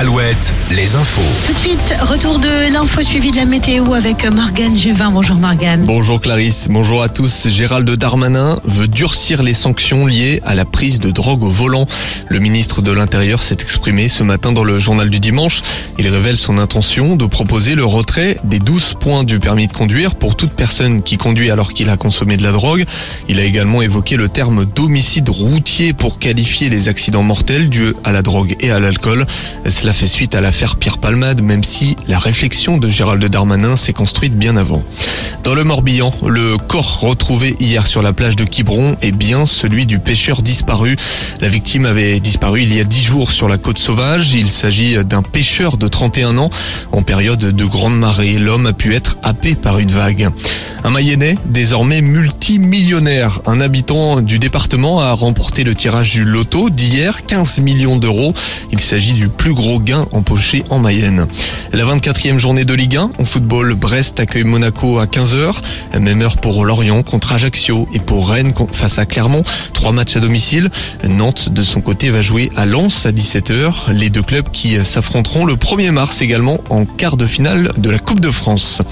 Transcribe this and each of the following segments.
Alouette, les infos. Tout de suite, retour de l'info suivi de la météo avec Morgane Juvin. Bonjour Morgane. Bonjour Clarisse, bonjour à tous. Gérald Darmanin veut durcir les sanctions liées à la prise de drogue au volant. Le ministre de l'Intérieur s'est exprimé ce matin dans le journal du dimanche. Il révèle son intention de proposer le retrait des 12 points du permis de conduire pour toute personne qui conduit alors qu'il a consommé de la drogue. Il a également évoqué le terme d'homicide routier pour qualifier les accidents mortels dus à la drogue et à l'alcool. Cela fait suite à l'affaire Pierre Palmade, même si la réflexion de Gérald Darmanin s'est construite bien avant. Dans le Morbihan, le corps retrouvé hier sur la plage de Quiberon est bien celui du pêcheur disparu. La victime avait disparu il y a dix jours sur la côte sauvage. Il s'agit d'un pêcheur de 31 ans. En période de grande marée, l'homme a pu être happé par une vague. Un Mayennais, désormais multimillionnaire. Un habitant du département a remporté le tirage du loto d'hier, 15 millions d'euros. Il s'agit du plus gros gain empoché en Mayenne. La 24e journée de Ligue 1, en football, Brest accueille Monaco à 15h. Même heure pour Lorient contre Ajaccio et pour Rennes face à Clermont. Trois matchs à domicile. Nantes, de son côté, va jouer à Lens à 17h. Les deux clubs qui s'affronteront le 1er mars également en quart de finale de la Coupe de France.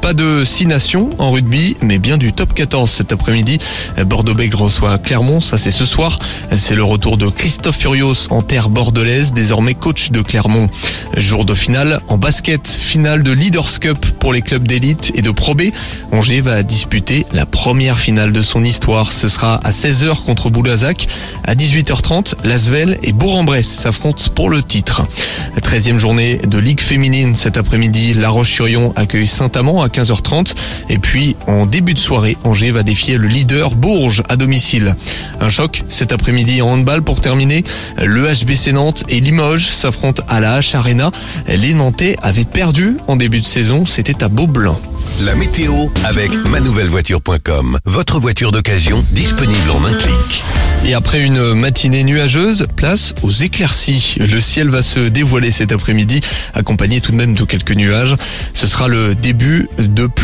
Pas de 6 nations en rugby, mais bien du top 14 cet après-midi. Bordeaux-Bègles reçoit Clermont, ça c'est ce soir. C'est le retour de Christophe Furios en terre bordelaise, désormais coach de Clermont. Jour de finale en basket, finale de Leaders Cup pour les clubs d'élite et de Pro B. Angers va disputer la première finale de son histoire. Ce sera à 16h contre Boulazac. À 18h30, Lasvel et Bourg-en-Bresse s'affrontent pour le titre. 13e journée de Ligue féminine cet après-midi. La Roche-sur-Yon accueille Saint-Amand à 15h30. Et puis, en début de soirée, Angers va défier le leader Bourges à domicile. Un choc cet après-midi en handball pour terminer. Le HBC Nantes et Limoges s'affrontent à la H Arena. Les Nantais avaient perdu en début de saison. C'était à Beaublanc. La météo avec manouvellevoiture.com. Votre voiture d'occasion disponible en un clic. Et après une matinée nuageuse, place aux éclaircies. Le ciel va se dévoiler cet après-midi, accompagné tout de même de quelques nuages. Ce sera le début de pluie.